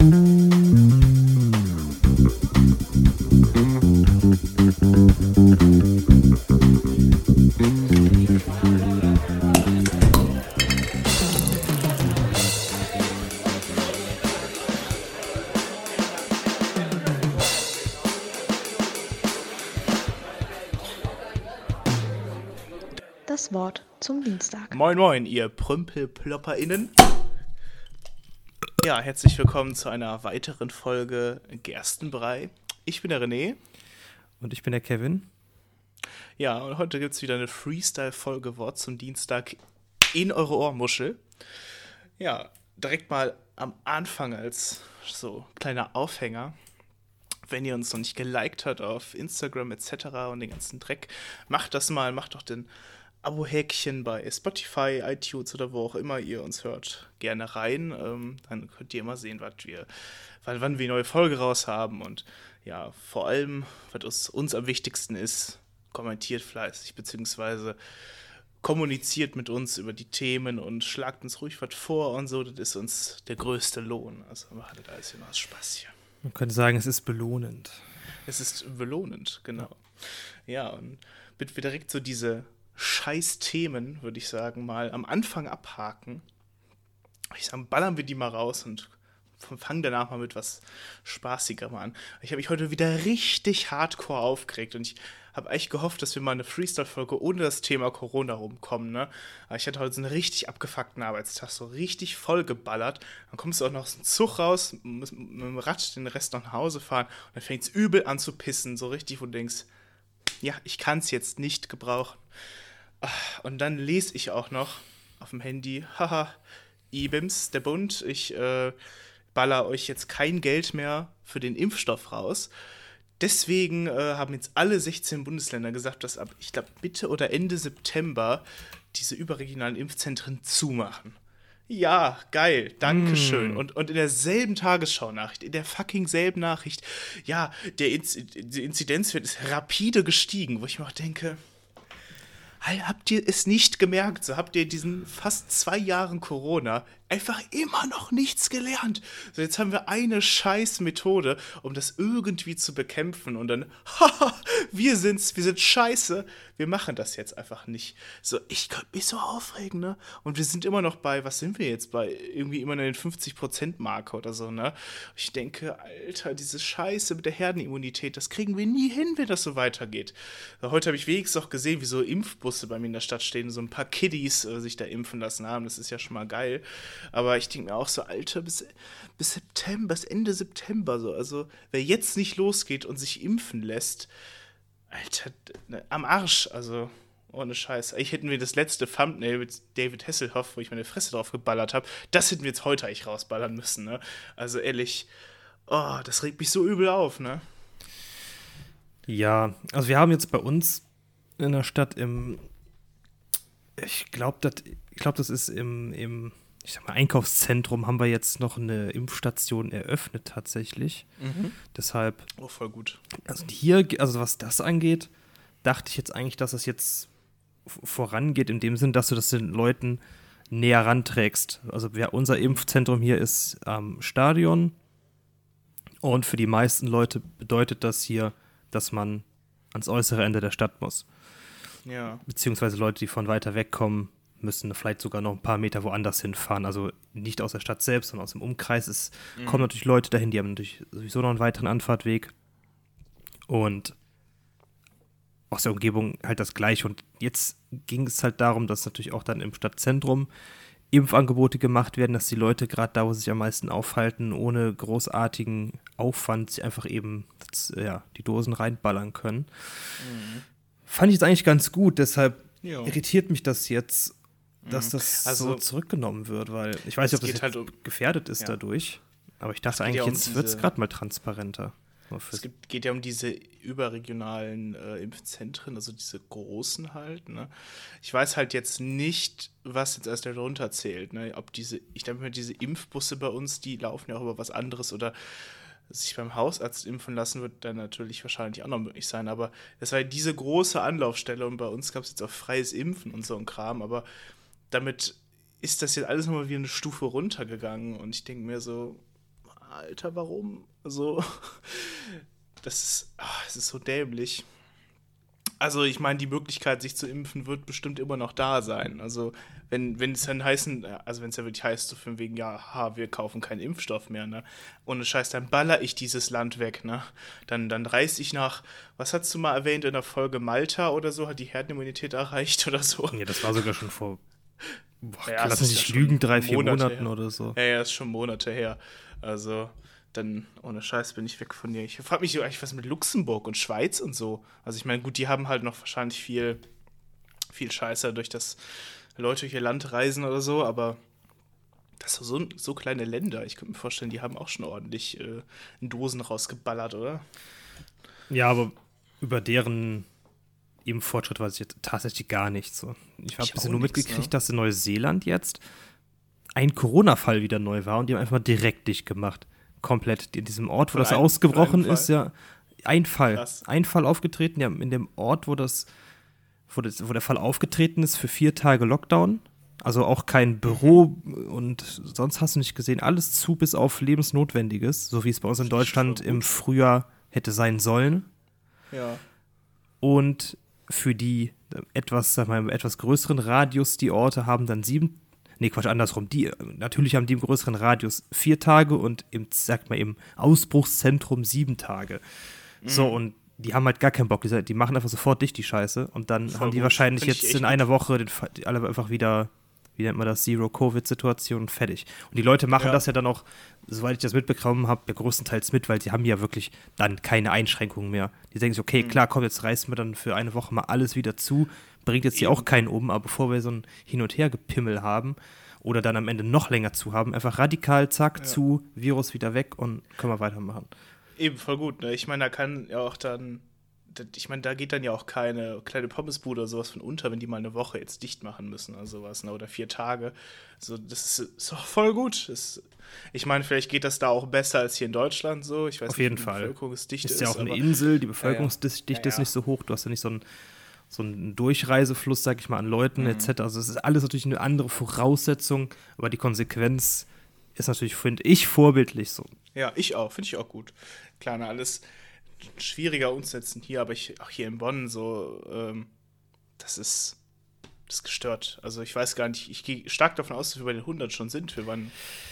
Das Wort zum Dienstag. Moin moin, ihr PrümpelplopperInnen. Ja, herzlich willkommen zu einer weiteren Folge Gerstenbrei. Ich bin der René. Und ich bin der Kevin. Ja, und heute gibt es wieder eine Freestyle-Folge Wort zum Dienstag in eure Ohrmuschel. Ja, direkt mal am Anfang als so kleiner Aufhänger. Wenn ihr uns noch nicht geliked habt auf Instagram etc. und den ganzen Dreck, macht das mal, macht doch den Abo-Häkchen bei Spotify, iTunes oder wo auch immer ihr uns hört, gerne rein. Ähm, dann könnt ihr immer sehen, was wir, wann, wann wir eine neue Folge raus haben. Und ja, vor allem, was uns, uns am wichtigsten ist, kommentiert fleißig, beziehungsweise kommuniziert mit uns über die Themen und schlagt uns ruhig was vor und so. Das ist uns der größte Lohn. Also macht das alles noch Spaß hier. Man könnte sagen, es ist belohnend. Es ist belohnend, genau. Ja, und bitte wir direkt so diese scheiß Themen, würde ich sagen, mal am Anfang abhaken. Ich sage, ballern wir die mal raus und fangen danach mal mit was Spaßigerem an. Ich habe mich heute wieder richtig hardcore aufgeregt und ich habe eigentlich gehofft, dass wir mal eine Freestyle-Folge ohne das Thema Corona rumkommen, ne? Ich hatte heute so einen richtig abgefuckten Arbeitstag, so richtig voll geballert. Dann kommst du auch noch aus dem Zug raus, musst mit dem Rad den Rest noch nach Hause fahren und dann fängt es übel an zu pissen, so richtig, wo du denkst, ja, ich kann es jetzt nicht gebrauchen. Und dann lese ich auch noch auf dem Handy, haha, IBIMS, der Bund, ich äh, baller euch jetzt kein Geld mehr für den Impfstoff raus. Deswegen äh, haben jetzt alle 16 Bundesländer gesagt, dass ab, ich glaube, Mitte oder Ende September diese überregionalen Impfzentren zumachen. Ja, geil, Dankeschön. Mm. Und, und in derselben Tagesschau-Nachricht, in der fucking selben Nachricht, ja, der, Inz der Inzidenzwert ist rapide gestiegen, wo ich mir auch denke, habt ihr es nicht gemerkt? So habt ihr diesen fast zwei Jahren Corona einfach immer noch nichts gelernt. So, jetzt haben wir eine scheiß Methode, um das irgendwie zu bekämpfen und dann, haha, wir sind's, wir sind scheiße, wir machen das jetzt einfach nicht. So, ich könnte mich so aufregen, ne? Und wir sind immer noch bei, was sind wir jetzt bei? Irgendwie immer in den 50%-Marke oder so, ne? Ich denke, Alter, diese Scheiße mit der Herdenimmunität, das kriegen wir nie hin, wenn das so weitergeht. Heute habe ich wenigstens auch gesehen, wie so Impfbusse bei mir in der Stadt stehen, so ein paar Kiddies äh, sich da impfen lassen haben. Das ist ja schon mal geil. Aber ich denke mir auch so, Alter, bis, bis September, bis Ende September so. Also, wer jetzt nicht losgeht und sich impfen lässt, Alter, ne, am Arsch. Also, ohne Scheiß. Ich hätten wir das letzte Thumbnail mit David Hasselhoff, wo ich meine Fresse drauf geballert habe, das hätten wir jetzt heute eigentlich rausballern müssen, ne? Also ehrlich, oh, das regt mich so übel auf, ne? Ja, also wir haben jetzt bei uns in der Stadt im, ich glaube, das, glaub, das ist im, im ich sag mal, Einkaufszentrum haben wir jetzt noch eine Impfstation eröffnet tatsächlich. Mhm. Deshalb. Oh, voll gut. Also hier, also was das angeht, dachte ich jetzt eigentlich, dass es jetzt vorangeht, in dem Sinn, dass du das den Leuten näher ranträgst. Also ja, unser Impfzentrum hier ist am Stadion. Und für die meisten Leute bedeutet das hier, dass man ans äußere Ende der Stadt muss. Ja. Beziehungsweise Leute, die von weiter weg kommen, müssen vielleicht sogar noch ein paar Meter woanders hinfahren. Also nicht aus der Stadt selbst, sondern aus dem Umkreis. Es mhm. kommen natürlich Leute dahin, die haben natürlich sowieso noch einen weiteren Anfahrtweg. Und aus der Umgebung halt das Gleiche. Und jetzt ging es halt darum, dass natürlich auch dann im Stadtzentrum Impfangebote gemacht werden, dass die Leute gerade da, wo sie sich am meisten aufhalten, ohne großartigen Aufwand sich einfach eben ja, die Dosen reinballern können. Mhm. Fand ich jetzt eigentlich ganz gut, deshalb jo. irritiert mich das jetzt dass mhm. das also, so zurückgenommen wird, weil ich weiß nicht, ob das halt um, gefährdet ist ja. dadurch. Aber ich dachte eigentlich, ja um jetzt wird es gerade mal transparenter. Es gibt, geht ja um diese überregionalen äh, Impfzentren, also diese großen halt. Ne? Ich weiß halt jetzt nicht, was jetzt erst darunter zählt. Ne? Ob diese, ich denke mal, diese Impfbusse bei uns, die laufen ja auch über was anderes oder sich beim Hausarzt impfen lassen, wird dann natürlich wahrscheinlich auch noch möglich sein. Aber das war diese große Anlaufstelle und bei uns gab es jetzt auch freies Impfen und so ein Kram. Aber damit ist das jetzt alles nochmal wie eine Stufe runtergegangen und ich denke mir so, Alter, warum? So, das ist, ach, das ist so dämlich. Also ich meine, die Möglichkeit, sich zu impfen, wird bestimmt immer noch da sein. Also wenn, wenn es dann heißen, also wenn es ja wirklich heißt, so von wegen, ja, ha, wir kaufen keinen Impfstoff mehr, ne? Ohne Scheiß, dann baller ich dieses Land weg, ne? Dann, dann reiß ich nach, was hast du mal erwähnt in der Folge Malta oder so, hat die Herdenimmunität erreicht oder so? Ja, das war sogar schon vor, boah, ja, lass mich nicht lügen, drei, vier Monate Monaten her. oder so. Ja, ja, ist schon Monate her. Also dann ohne Scheiß bin ich weg von dir. Ich frage mich eigentlich, was mit Luxemburg und Schweiz und so. Also ich meine, gut, die haben halt noch wahrscheinlich viel, viel Scheiße durch das Leute hier Land reisen oder so, aber das sind so, so kleine Länder. Ich könnte mir vorstellen, die haben auch schon ordentlich äh, Dosen rausgeballert, oder? Ja, aber über deren eben Fortschritt weiß ich jetzt tatsächlich gar nichts. So. Ich habe nur mitgekriegt, ne? dass in Neuseeland jetzt ein Corona-Fall wieder neu war und die haben einfach mal direkt dicht gemacht komplett in diesem Ort, wo Von das ein, ausgebrochen ist, ja. Ein Fall. Krass. Ein Fall aufgetreten, ja, in dem Ort, wo das, wo das, wo der Fall aufgetreten ist, für vier Tage Lockdown. Also auch kein Büro und sonst hast du nicht gesehen. Alles zu bis auf Lebensnotwendiges, so wie es bei uns in Deutschland im Frühjahr hätte sein sollen. Ja. Und für die etwas, sag mal, etwas größeren Radius, die Orte haben dann sieben nee, Quatsch, andersrum. Die, natürlich haben die im größeren Radius vier Tage und im, sag mal, im Ausbruchszentrum sieben Tage. Mhm. So, und die haben halt gar keinen Bock. Die, die machen einfach sofort dicht die Scheiße. Und dann Voll haben die gut. wahrscheinlich Find jetzt in einer Woche den, die alle einfach wieder, wie nennt man das, Zero-Covid-Situation fertig. Und die Leute machen ja. das ja dann auch, soweit ich das mitbekommen habe, ja größtenteils mit, weil sie haben ja wirklich dann keine Einschränkungen mehr. Die denken sich, okay, mhm. klar, komm, jetzt reißen wir dann für eine Woche mal alles wieder zu bringt jetzt hier auch keinen um, aber bevor wir so ein Hin- und Her-Gepimmel haben oder dann am Ende noch länger zu haben, einfach radikal, zack, ja. zu, Virus wieder weg und können wir weitermachen. Eben, voll gut. Ne? Ich meine, da kann ja auch dann, ich meine, da geht dann ja auch keine kleine Pommesbude oder sowas von unter, wenn die mal eine Woche jetzt dicht machen müssen oder sowas, ne? oder vier Tage. So, das ist, ist auch voll gut. Das, ich meine, vielleicht geht das da auch besser als hier in Deutschland so. Ich weiß Auf jeden nicht, Fall. Die Bevölkerungsdichte ist ja auch eine Insel, die Bevölkerungsdichte ja, ja. ist nicht so hoch, du hast ja nicht so ein so ein Durchreisefluss, sag ich mal, an Leuten mhm. etc. Also es ist alles natürlich eine andere Voraussetzung, aber die Konsequenz ist natürlich, finde ich, vorbildlich so. Ja, ich auch, finde ich auch gut. Klar, na, alles schwieriger umsetzen hier, aber ich, auch hier in Bonn so, ähm, das ist das ist gestört. Also ich weiß gar nicht, ich gehe stark davon aus, dass wir bei den 100 schon sind. Wir waren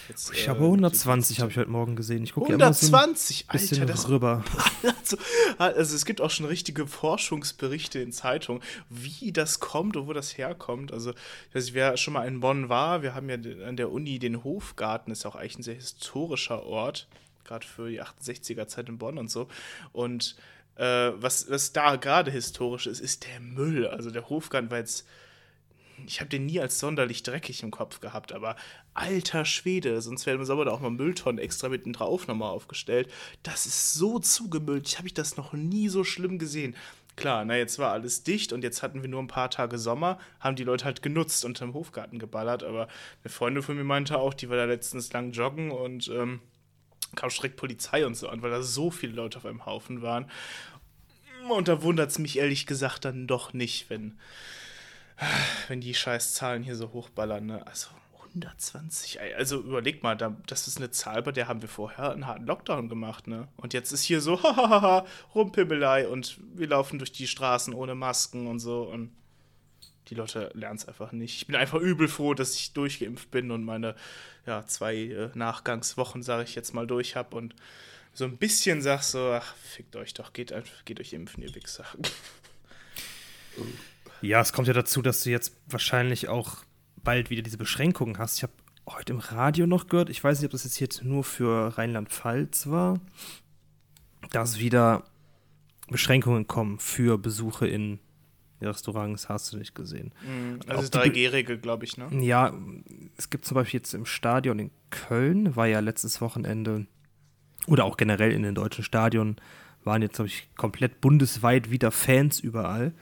jetzt, ich habe äh, 120, habe ich heute Morgen gesehen. Ich 120, ja so Alter, das rüber. Also, also, es gibt auch schon richtige Forschungsberichte in Zeitungen, wie das kommt und wo das herkommt. Also ich weiß nicht, wer schon mal in Bonn war, wir haben ja an der Uni den Hofgarten, ist ja auch eigentlich ein sehr historischer Ort, gerade für die 68er Zeit in Bonn und so. Und äh, was, was da gerade historisch ist, ist der Müll. Also der Hofgarten war jetzt ich habe den nie als sonderlich dreckig im Kopf gehabt, aber alter Schwede, sonst wäre im Sommer da auch mal Mülltonnen extra mitten drauf nochmal aufgestellt. Das ist so zugemüllt, ich habe das noch nie so schlimm gesehen. Klar, na jetzt war alles dicht und jetzt hatten wir nur ein paar Tage Sommer, haben die Leute halt genutzt und im Hofgarten geballert, aber eine Freundin von mir meinte auch, die war da letztens lang joggen und ähm, kam direkt Polizei und so an, weil da so viele Leute auf einem Haufen waren. Und da wundert es mich ehrlich gesagt dann doch nicht, wenn wenn die scheiß Zahlen hier so hochballern, ne? Also 120, also überleg mal, das ist eine Zahl, bei der haben wir vorher einen harten Lockdown gemacht, ne? Und jetzt ist hier so, hahaha, Rumpimmelei und wir laufen durch die Straßen ohne Masken und so und die Leute lernen es einfach nicht. Ich bin einfach übel froh, dass ich durchgeimpft bin und meine ja, zwei äh, Nachgangswochen, sage ich jetzt mal, durch habe und so ein bisschen sag so, ach, fickt euch doch, geht, geht euch impfen, ihr Wichser. Ja, es kommt ja dazu, dass du jetzt wahrscheinlich auch bald wieder diese Beschränkungen hast. Ich habe heute im Radio noch gehört, ich weiß nicht, ob das jetzt, jetzt nur für Rheinland-Pfalz war, dass wieder Beschränkungen kommen für Besuche in Restaurants, hast du nicht gesehen. Mhm, also 3G-Regel, glaube ich, ne? Ja, es gibt zum Beispiel jetzt im Stadion in Köln, war ja letztes Wochenende, oder auch generell in den deutschen Stadionen, waren jetzt, glaube ich, komplett bundesweit wieder Fans überall.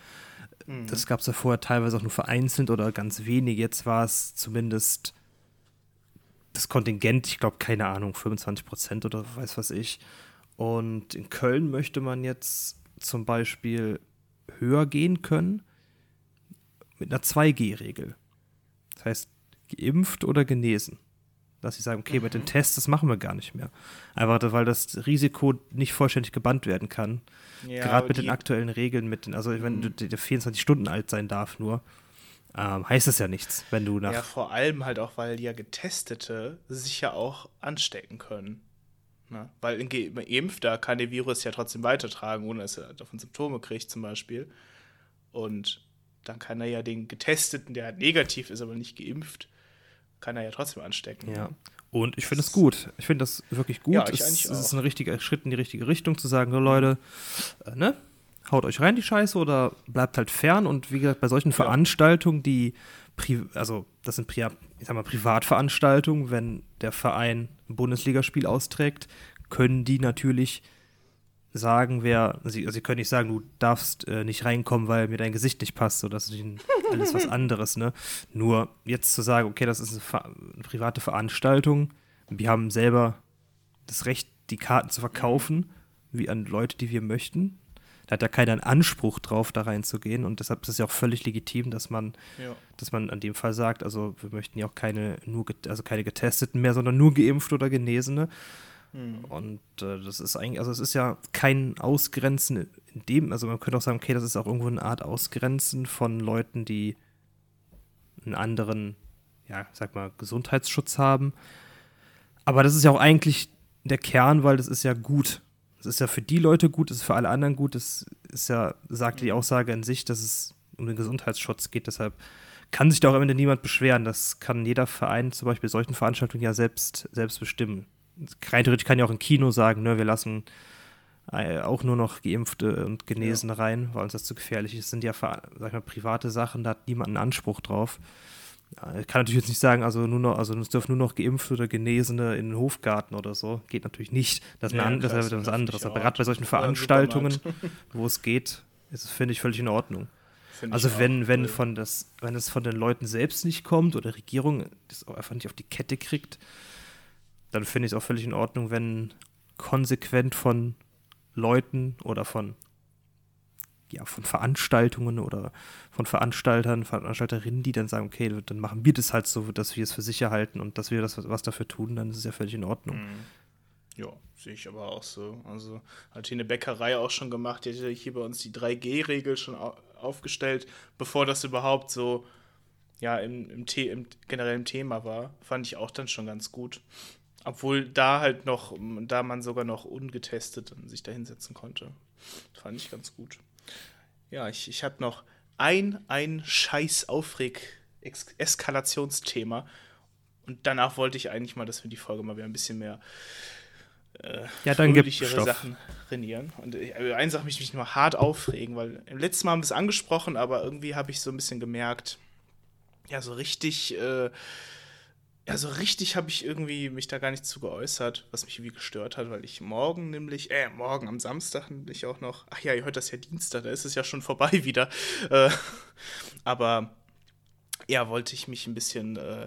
Mhm. Das gab es ja vorher teilweise auch nur vereinzelt oder ganz wenig. Jetzt war es zumindest das Kontingent, ich glaube, keine Ahnung, 25 Prozent oder weiß was ich. Und in Köln möchte man jetzt zum Beispiel höher gehen können mit einer 2G-Regel. Das heißt, geimpft oder genesen. Dass sie sagen, okay, mhm. mit den mhm. Tests, das machen wir gar nicht mehr. Einfach, weil das Risiko nicht vollständig gebannt werden kann. Ja, Gerade mit den aktuellen Regeln, mit den, also wenn mhm. du 24 Stunden alt sein darf nur, ähm, heißt das ja nichts, wenn du nach. Ja, vor allem halt auch, weil ja Getestete sich ja auch anstecken können. Ne? Weil ein Geimpfter kann den Virus ja trotzdem weitertragen, ohne dass er davon Symptome kriegt, zum Beispiel. Und dann kann er ja den Getesteten, der halt negativ ist, aber nicht geimpft, kann er ja trotzdem anstecken. Ja. Und ich finde es gut. Ich finde das wirklich gut. Ja, ich es, es ist ein richtiger Schritt in die richtige Richtung, zu sagen, so Leute, äh, ne? Haut euch rein die Scheiße oder bleibt halt fern. Und wie gesagt, bei solchen ja. Veranstaltungen, die, also das sind Pri ich sag mal, Privatveranstaltungen, wenn der Verein ein Bundesligaspiel austrägt, können die natürlich sagen, wer, sie, also sie können nicht sagen, du darfst äh, nicht reinkommen, weil mir dein Gesicht nicht passt, so das ist alles was anderes, ne? Nur jetzt zu sagen, okay, das ist eine, eine, private Veranstaltung, wir haben selber das Recht, die Karten zu verkaufen, wie an Leute, die wir möchten. Da hat ja keiner einen Anspruch drauf, da reinzugehen und deshalb ist es ja auch völlig legitim, dass man, ja. dass man an dem Fall sagt, also wir möchten ja auch keine nur, also keine Getesteten mehr, sondern nur geimpft oder Genesene. Mhm. Und äh, das ist eigentlich, also es ist ja kein Ausgrenzen in dem, also man könnte auch sagen, okay, das ist auch irgendwo eine Art Ausgrenzen von Leuten, die einen anderen, ja, sag mal, Gesundheitsschutz haben. Aber das ist ja auch eigentlich der Kern, weil das ist ja gut. Das ist ja für die Leute gut, das ist für alle anderen gut. Das ist ja, sagt die mhm. Aussage an sich, dass es um den Gesundheitsschutz geht. Deshalb kann sich da auch am Ende niemand beschweren. Das kann jeder Verein zum Beispiel solchen Veranstaltungen ja selbst, selbst bestimmen rein theoretisch kann ja auch ein Kino sagen, ne, wir lassen äh, auch nur noch Geimpfte und Genesene ja. rein, weil uns das zu gefährlich ist. Das sind ja, sag ich mal, private Sachen, da hat niemand einen Anspruch drauf. Ich kann natürlich jetzt nicht sagen, also nur noch, also es dürfen nur noch Geimpfte oder Genesene in den Hofgarten oder so. Geht natürlich nicht. Das ist, ja, ein, das ist was anderes. Aber gerade bei solchen Veranstaltungen, wo es geht, ist es, finde ich, völlig in Ordnung. Find also wenn, wenn von das, wenn es von den Leuten selbst nicht kommt oder die Regierung das auch einfach nicht auf die Kette kriegt, dann finde ich es auch völlig in Ordnung, wenn konsequent von Leuten oder von ja, von Veranstaltungen oder von Veranstaltern, Veranstalterinnen, die dann sagen, okay, dann machen wir das halt so, dass wir es für sicher halten und dass wir das was dafür tun, dann ist es ja völlig in Ordnung. Mhm. Ja, sehe ich aber auch so. Also hat hier eine Bäckerei auch schon gemacht, die hat hier bei uns die 3G-Regel schon aufgestellt, bevor das überhaupt so ja im, im, im generellen Thema war. Fand ich auch dann schon ganz gut. Obwohl da halt noch, da man sogar noch ungetestet sich da hinsetzen konnte. Fand ich ganz gut. Ja, ich, ich habe noch ein, ein scheiß Aufreg-Eskalationsthema. Und danach wollte ich eigentlich mal, dass wir die Folge mal wieder ein bisschen mehr äh, ja, dann fröhlichere Sachen trainieren. Und äh, eine Sache mich mich nur hart aufregen, weil im letzten Mal haben wir es angesprochen, aber irgendwie habe ich so ein bisschen gemerkt, ja, so richtig äh, ja, so richtig habe ich irgendwie mich da gar nicht zu geäußert, was mich irgendwie gestört hat, weil ich morgen nämlich, äh, morgen am Samstag nämlich auch noch, ach ja, ihr hört das ja Dienstag, da ist es ja schon vorbei wieder. Äh, aber ja, wollte ich mich ein bisschen äh,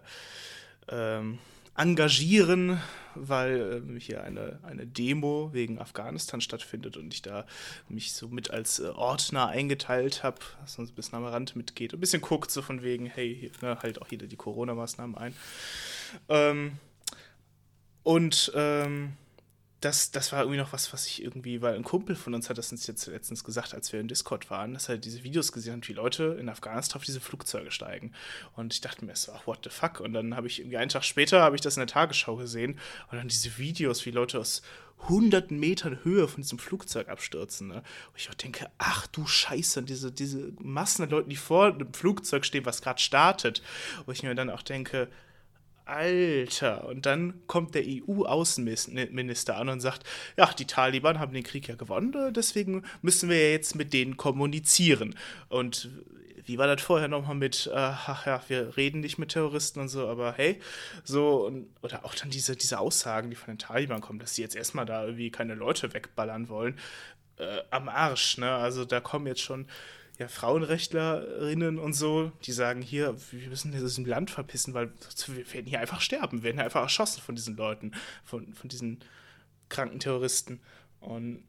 ähm, engagieren, weil äh, hier eine, eine Demo wegen Afghanistan stattfindet und ich da mich so mit als äh, Ordner eingeteilt habe, dass man so ein bisschen am Rand mitgeht. Ein bisschen guckt, so von wegen, hey, hier, ne, halt auch jeder die Corona-Maßnahmen ein. Ähm, und ähm, das, das war irgendwie noch was, was ich irgendwie, weil ein Kumpel von uns hat das uns jetzt letztens gesagt, als wir in Discord waren, dass er diese Videos gesehen hat, wie Leute in Afghanistan auf diese Flugzeuge steigen. Und ich dachte mir so, ach, what the fuck? Und dann habe ich irgendwie einen Tag später, habe ich das in der Tagesschau gesehen und dann diese Videos, wie Leute aus hunderten Metern Höhe von diesem Flugzeug abstürzen. Ne? Und ich auch denke, ach du Scheiße, diese, diese Massen an Leuten, die vor dem Flugzeug stehen, was gerade startet. Und ich mir dann auch denke, Alter. Und dann kommt der EU-Außenminister an und sagt, ja, die Taliban haben den Krieg ja gewonnen, äh, deswegen müssen wir ja jetzt mit denen kommunizieren. Und wie war das vorher nochmal mit, äh, ach ja, wir reden nicht mit Terroristen und so, aber hey, so, und, oder auch dann diese, diese Aussagen, die von den Taliban kommen, dass sie jetzt erstmal da irgendwie keine Leute wegballern wollen, äh, am Arsch, ne? Also da kommen jetzt schon ja, Frauenrechtlerinnen und so, die sagen hier, wir müssen aus diesem Land verpissen, weil wir werden hier einfach sterben, wir werden hier einfach erschossen von diesen Leuten, von, von diesen kranken Terroristen. Und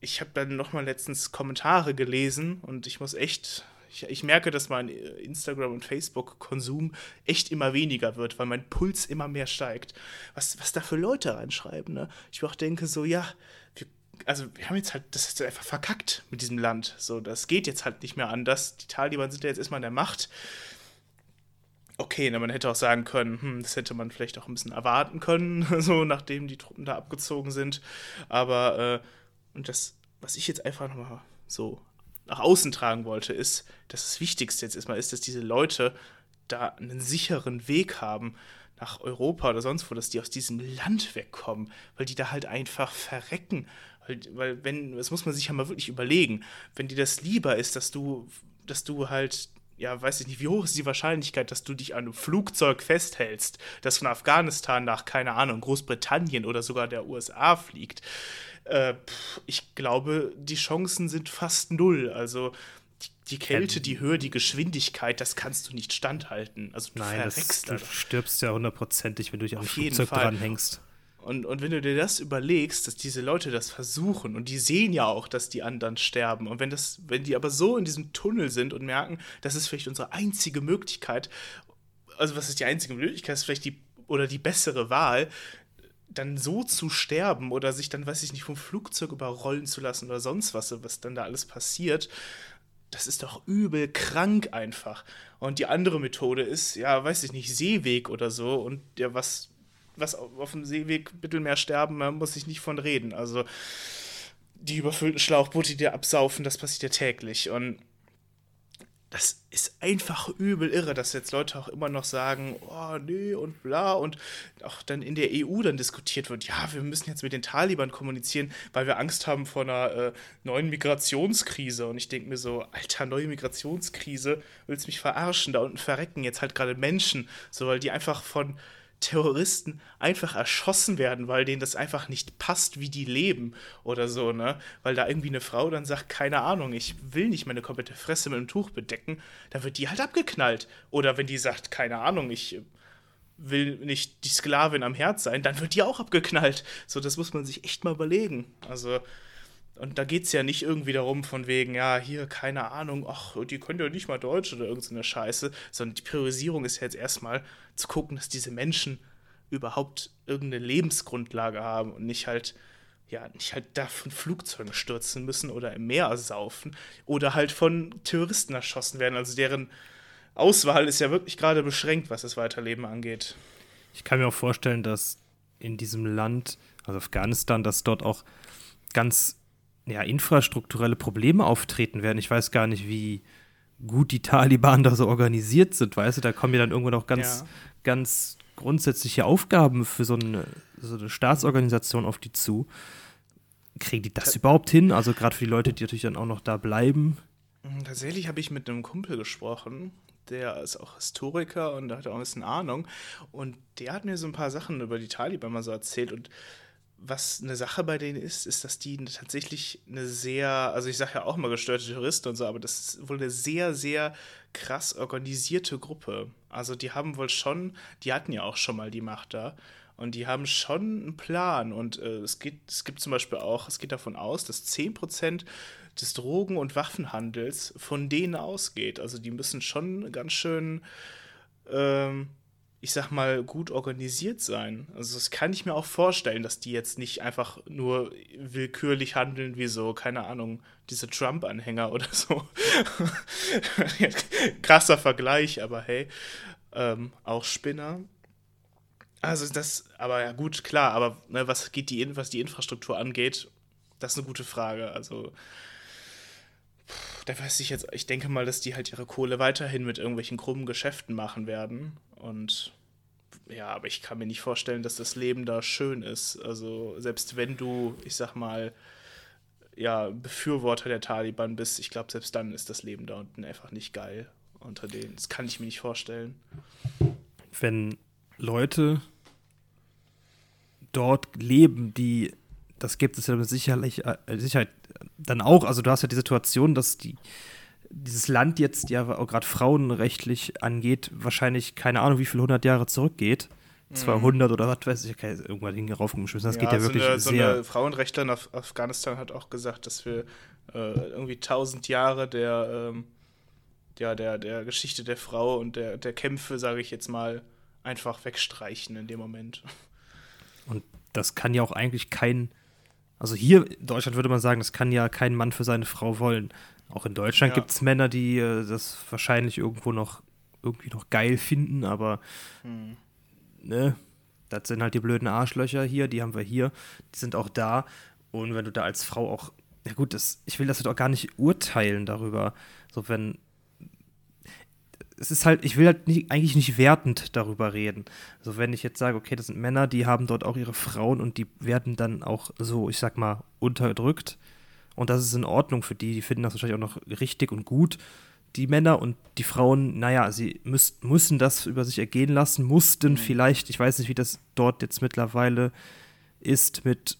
ich habe dann nochmal letztens Kommentare gelesen und ich muss echt, Ich, ich merke, dass mein Instagram- und Facebook-Konsum echt immer weniger wird, weil mein Puls immer mehr steigt. Was, was da für Leute reinschreiben, ne? Ich auch denke so, ja, also wir haben jetzt halt, das ist einfach verkackt mit diesem Land. So, das geht jetzt halt nicht mehr anders. Die Taliban sind ja jetzt erstmal an der Macht okay, ne, man hätte auch sagen können, hm, das hätte man vielleicht auch ein bisschen erwarten können, so nachdem die Truppen da abgezogen sind. Aber äh, und das, was ich jetzt einfach nochmal so nach außen tragen wollte, ist, dass das Wichtigste jetzt erstmal ist, dass diese Leute da einen sicheren Weg haben nach Europa oder sonst wo, dass die aus diesem Land wegkommen, weil die da halt einfach verrecken. Weil, weil wenn, das muss man sich ja mal wirklich überlegen, wenn dir das lieber ist, dass du, dass du halt ja, weiß ich nicht, wie hoch ist die Wahrscheinlichkeit, dass du dich an einem Flugzeug festhältst, das von Afghanistan nach, keine Ahnung, Großbritannien oder sogar der USA fliegt? Äh, ich glaube, die Chancen sind fast null. Also die, Kälte, die Höhe, die Geschwindigkeit, das kannst du nicht standhalten. Also du Nein, das, du stirbst ja hundertprozentig, wenn du dich auf Flugzeug dranhängst. Und, und wenn du dir das überlegst, dass diese Leute das versuchen und die sehen ja auch, dass die anderen sterben und wenn das, wenn die aber so in diesem Tunnel sind und merken, das ist vielleicht unsere einzige Möglichkeit, also was ist die einzige Möglichkeit, ist vielleicht die oder die bessere Wahl, dann so zu sterben oder sich dann, weiß ich nicht, vom Flugzeug überrollen zu lassen oder sonst was, was dann da alles passiert, das ist doch übel krank einfach. Und die andere Methode ist, ja, weiß ich nicht, Seeweg oder so und ja, was was auf dem Seeweg Mittelmeer sterben, man muss ich nicht von reden. Also die überfüllten Schlauchboote, die dir absaufen, das passiert ja täglich. Und das ist einfach übel irre, dass jetzt Leute auch immer noch sagen, oh nee und bla und auch dann in der EU dann diskutiert wird, ja, wir müssen jetzt mit den Taliban kommunizieren, weil wir Angst haben vor einer äh, neuen Migrationskrise. Und ich denke mir so, alter, neue Migrationskrise, willst mich verarschen? Da unten verrecken jetzt halt gerade Menschen, so weil die einfach von Terroristen einfach erschossen werden, weil denen das einfach nicht passt, wie die leben oder so, ne? Weil da irgendwie eine Frau dann sagt, keine Ahnung, ich will nicht meine komplette Fresse mit einem Tuch bedecken, dann wird die halt abgeknallt. Oder wenn die sagt, keine Ahnung, ich will nicht die Sklavin am Herz sein, dann wird die auch abgeknallt. So, das muss man sich echt mal überlegen. Also, und da geht es ja nicht irgendwie darum, von wegen, ja, hier, keine Ahnung, ach, die können ja nicht mal Deutsch oder irgendeine Scheiße, sondern die Priorisierung ist ja jetzt erstmal zu gucken, dass diese Menschen überhaupt irgendeine Lebensgrundlage haben und nicht halt, ja, nicht halt da von Flugzeugen stürzen müssen oder im Meer saufen oder halt von Terroristen erschossen werden. Also deren Auswahl ist ja wirklich gerade beschränkt, was das Weiterleben angeht. Ich kann mir auch vorstellen, dass in diesem Land, also Afghanistan, dass dort auch ganz ja, infrastrukturelle Probleme auftreten werden. Ich weiß gar nicht, wie gut die Taliban da so organisiert sind, weißt du, da kommen ja dann irgendwann auch ganz, ja. ganz grundsätzliche Aufgaben für so eine, so eine Staatsorganisation auf die zu. Kriegen die das überhaupt hin? Also gerade für die Leute, die natürlich dann auch noch da bleiben. Hm, tatsächlich habe ich mit einem Kumpel gesprochen, der ist auch Historiker und hat auch ein bisschen Ahnung. Und der hat mir so ein paar Sachen über die Taliban mal so erzählt. Und was eine Sache bei denen ist, ist, dass die tatsächlich eine sehr, also ich sage ja auch mal gestörte Touristen und so, aber das ist wohl eine sehr, sehr krass organisierte Gruppe. Also die haben wohl schon, die hatten ja auch schon mal die Macht da und die haben schon einen Plan und äh, es, geht, es gibt zum Beispiel auch, es geht davon aus, dass 10% des Drogen- und Waffenhandels von denen ausgeht. Also die müssen schon ganz schön ähm, ich sag mal, gut organisiert sein. Also das kann ich mir auch vorstellen, dass die jetzt nicht einfach nur willkürlich handeln wie so, keine Ahnung, diese Trump-Anhänger oder so. Krasser Vergleich, aber hey, ähm, auch Spinner. Also das, aber ja gut, klar, aber ne, was geht die, was die Infrastruktur angeht, das ist eine gute Frage. Also da weiß ich jetzt, ich denke mal, dass die halt ihre Kohle weiterhin mit irgendwelchen krummen Geschäften machen werden. Und ja, aber ich kann mir nicht vorstellen, dass das Leben da schön ist. Also selbst wenn du, ich sag mal, ja, Befürworter der Taliban bist, ich glaube, selbst dann ist das Leben da unten einfach nicht geil unter denen. Das kann ich mir nicht vorstellen. Wenn Leute dort leben, die, das gibt es ja mit Sicherheit, äh, Sicherheit dann auch, also du hast ja die Situation, dass die dieses Land jetzt ja auch gerade frauenrechtlich angeht, wahrscheinlich keine Ahnung, wie viele hundert Jahre zurückgeht. 200 mhm. oder was weiß ich, okay, irgendwann hingeraufgeschmissen. Das ja, geht ja wirklich so eine, sehr. So eine Frauenrechtlerin auf Afghanistan hat auch gesagt, dass wir äh, irgendwie 1000 Jahre der, ähm, ja, der, der Geschichte der Frau und der, der Kämpfe, sage ich jetzt mal, einfach wegstreichen in dem Moment. Und das kann ja auch eigentlich kein, also hier in Deutschland würde man sagen, das kann ja kein Mann für seine Frau wollen. Auch in Deutschland Ja. gibt es Männer, die äh, das wahrscheinlich irgendwo noch irgendwie noch geil finden, aber Hm. ne, das sind halt die blöden Arschlöcher hier, die haben wir hier, die sind auch da. Und wenn du da als Frau auch, ja gut, das, ich will das halt auch gar nicht urteilen darüber. So, wenn. Es ist halt, ich will halt nicht, eigentlich nicht wertend darüber reden. Also wenn ich jetzt sage, okay, das sind Männer, die haben dort auch ihre Frauen und die werden dann auch so, ich sag mal, unterdrückt. Und das ist in Ordnung für die, die finden das wahrscheinlich auch noch richtig und gut. Die Männer und die Frauen, naja, sie müß, müssen das über sich ergehen lassen, mussten vielleicht, ich weiß nicht, wie das dort jetzt mittlerweile ist, mit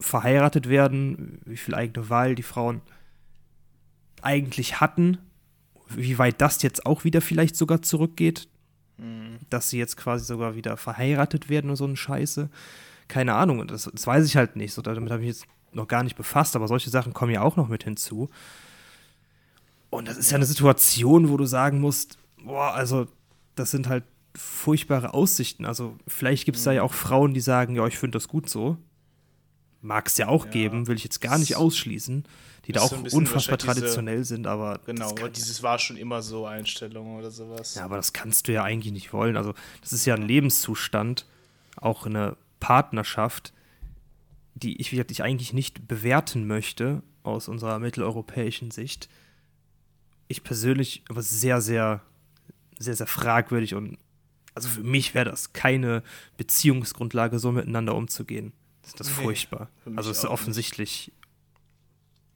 verheiratet werden, wie viel eigene Wahl die Frauen eigentlich hatten, wie weit das jetzt auch wieder vielleicht sogar zurückgeht, dass sie jetzt quasi sogar wieder verheiratet werden und so eine Scheiße. Keine Ahnung, das, das weiß ich halt nicht. So, damit habe ich jetzt noch gar nicht befasst, aber solche Sachen kommen ja auch noch mit hinzu. Und das ist ja eine Situation, wo du sagen musst, boah, also das sind halt furchtbare Aussichten. Also vielleicht gibt es da ja auch Frauen, die sagen, ja, ich finde das gut so. Mag es ja auch Ja. geben, will ich jetzt gar nicht ausschließen, die da auch so unfassbar wahrscheinlich diese- traditionell sind, aber Genau, aber dieses war schon immer so Einstellung oder sowas. ja, aber das kannst du ja eigentlich nicht wollen. Also, das ist ja ein Lebenszustand, auch eine Partnerschaft, die ich, ich eigentlich nicht bewerten möchte aus unserer mitteleuropäischen Sicht. Ich persönlich aber sehr, sehr, sehr, sehr fragwürdig und also für mich wäre das keine Beziehungsgrundlage, so miteinander umzugehen. Das ist das Nee, furchtbar. Also es ist auch nicht. offensichtlich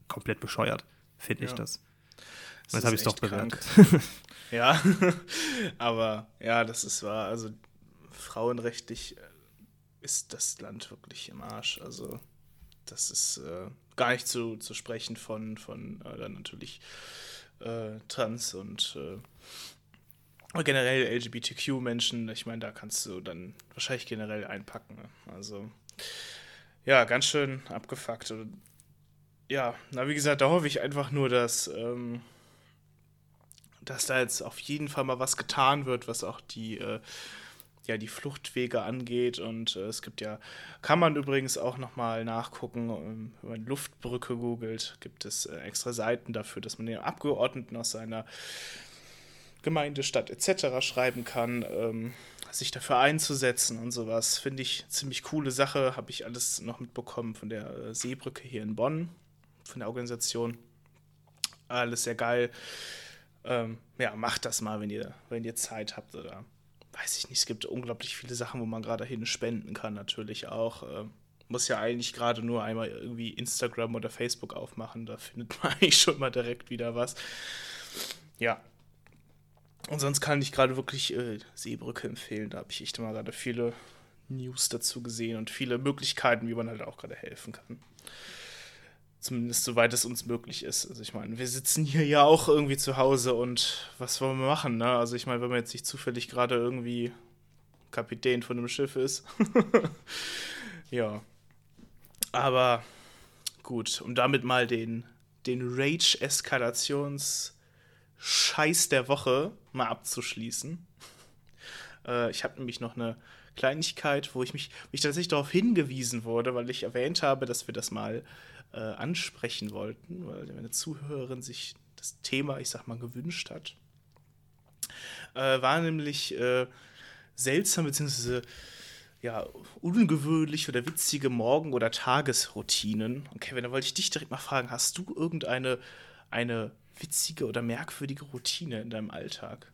komplett bescheuert, finde ich Ja. das. Das Jetzt habe ich es doch bewertet. Ja, aber ja, das ist wahr. Also frauenrechtlich äh, ist das Land wirklich im Arsch. Also das ist äh, gar nicht zu, zu sprechen von, von äh, dann natürlich äh, Trans und äh, generell LGBTQ-Menschen. Ich meine, da kannst du dann wahrscheinlich generell einpacken. Ne? Also ja, ganz schön abgefuckt. Und, ja, na wie gesagt, da hoffe ich einfach nur, dass ähm, dass da jetzt auf jeden Fall mal was getan wird, was auch die, äh, ja, die Fluchtwege angeht. Und äh, es gibt ja, kann man übrigens auch nochmal nachgucken, ähm, wenn man Luftbrücke googelt, gibt es äh, extra Seiten dafür, dass man den Abgeordneten aus seiner Gemeinde, Stadt etc. schreiben kann, ähm, sich dafür einzusetzen und sowas. Finde ich ziemlich coole Sache. Habe ich alles noch mitbekommen von der äh, Seebrücke hier in Bonn, von der Organisation. Alles sehr geil ähm, ja, macht das mal, wenn ihr, wenn ihr Zeit habt oder weiß ich nicht, es gibt unglaublich viele Sachen, wo man gerade hin spenden kann, natürlich auch. Ähm, muss ja eigentlich gerade nur einmal irgendwie Instagram oder Facebook aufmachen, da findet man eigentlich schon mal direkt wieder was. Ja. Und sonst kann ich gerade wirklich äh, Seebrücke empfehlen, da habe ich echt mal gerade viele News dazu gesehen und viele Möglichkeiten, wie man halt auch gerade helfen kann. Zumindest soweit es uns möglich ist. Also ich meine, wir sitzen hier ja auch irgendwie zu Hause und was wollen wir machen, ne? Also ich meine, wenn man jetzt nicht zufällig gerade irgendwie Kapitän von einem Schiff ist. ja. Aber gut, um damit mal den, den Rage-Eskalations-Scheiß der Woche mal abzuschließen. Äh, ich habe nämlich noch eine Kleinigkeit, wo ich mich, wo ich tatsächlich darauf hingewiesen wurde, weil ich erwähnt habe, dass wir das mal äh, ansprechen wollten, weil meine Zuhörerin sich das Thema, ich sag mal, gewünscht hat. Äh, war nämlich äh, seltsam bzw. ja, ungewöhnlich oder witzige Morgen- oder Tagesroutinen. Und Kevin, da wollte ich dich direkt mal fragen, hast du irgendeine eine witzige oder merkwürdige Routine in deinem Alltag?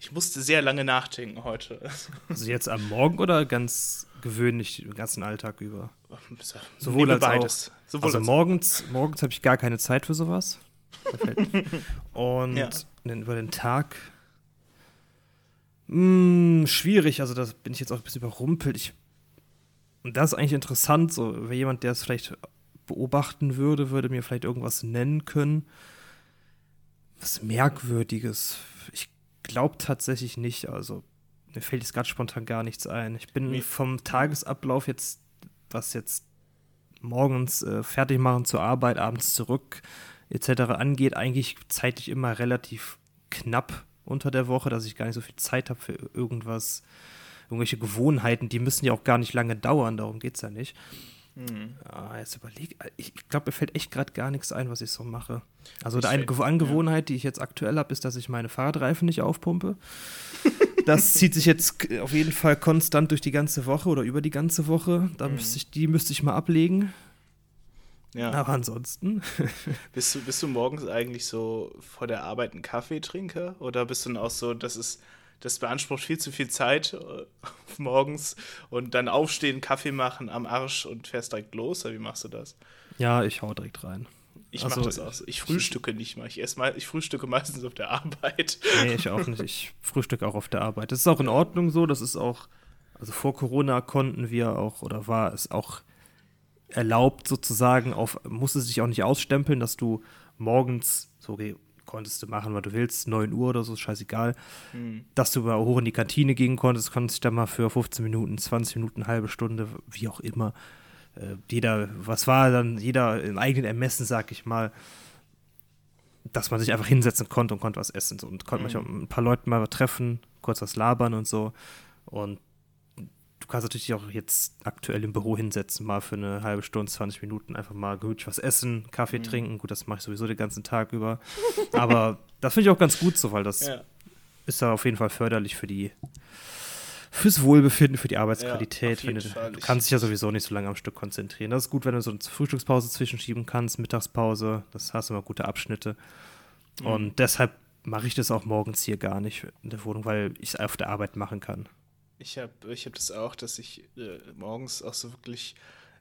Ich musste sehr lange nachdenken heute. Also jetzt am Morgen oder ganz gewöhnlich den ganzen Alltag über? Sowohl Nehme als beides. auch. Sowohl also als morgens, morgens habe ich gar keine Zeit für sowas. Und Ja. dann über den Tag. Mh, schwierig, also da bin ich jetzt auch ein bisschen überrumpelt. Ich, und das ist eigentlich interessant, so, jemand, der es vielleicht beobachten würde, würde mir vielleicht irgendwas nennen können. Was Merkwürdiges. Ich glaube tatsächlich nicht, also mir fällt jetzt gerade spontan gar nichts ein. Ich bin vom Tagesablauf jetzt, was jetzt morgens äh, fertig machen zur Arbeit, abends zurück etc. angeht, eigentlich zeitlich immer relativ knapp unter der Woche, dass ich gar nicht so viel Zeit habe für irgendwas, irgendwelche Gewohnheiten, die müssen ja auch gar nicht lange dauern, darum geht es ja nicht. Mhm. Ah, jetzt überleg, ich, ich glaube, mir fällt echt gerade gar nichts ein, was ich so mache. Also ich eine Angewohnheit, ja. die ich jetzt aktuell habe, ist, dass ich meine Fahrradreifen nicht aufpumpe. das zieht sich jetzt auf jeden Fall konstant durch die ganze Woche oder über die ganze Woche. Da mhm. müsste ich, die müsste ich mal ablegen. Ja. Aber ansonsten. bist, du, bist du morgens eigentlich so vor der Arbeit ein Kaffeetrinker? Oder bist du dann auch so, das ist, das beansprucht viel zu viel Zeit äh, morgens und dann aufstehen, Kaffee machen am Arsch und fährst direkt los? Oder wie machst du das? Ja, ich hau direkt rein. Ich also, mache das auch so. Ich frühstücke nicht mal. Ich esse mal, ich frühstücke meistens auf der Arbeit. Nee, ich auch nicht. Ich frühstücke auch auf der Arbeit. Das ist auch in Ordnung so. Das ist auch, also vor Corona konnten wir auch, oder war es auch erlaubt sozusagen, auf, musste sich auch nicht ausstempeln, dass du morgens, so konntest du machen, was du willst, 9 Uhr oder so, scheißegal, mhm. dass du mal hoch in die Kantine gehen konntest, konntest dich dann mal für 15 Minuten, 20 Minuten, halbe Stunde, wie auch immer, äh, jeder, was war dann, jeder im eigenen Ermessen, sag ich mal, dass man sich einfach hinsetzen konnte und konnte was essen so, und konnte mhm. manchmal ein paar Leute mal treffen, kurz was labern und so und du kannst natürlich auch jetzt aktuell im Büro hinsetzen, mal für eine halbe Stunde, 20 Minuten einfach mal gemütlich was essen, Kaffee mhm. trinken. Gut, das mache ich sowieso den ganzen Tag über. Aber das finde ich auch ganz gut so, weil das ja. ist da auf jeden Fall förderlich für die fürs Wohlbefinden, für die Arbeitsqualität. Ja, du, du, kannst dich ja sowieso nicht so lange am Stück konzentrieren. Das ist gut, wenn du so eine Frühstückspause zwischenschieben kannst, Mittagspause, das hast du immer gute Abschnitte. Mhm. Und deshalb mache ich das auch morgens hier gar nicht in der Wohnung, weil ich es auf der Arbeit machen kann. Ich habe ich hab das auch, dass ich äh, morgens auch so wirklich,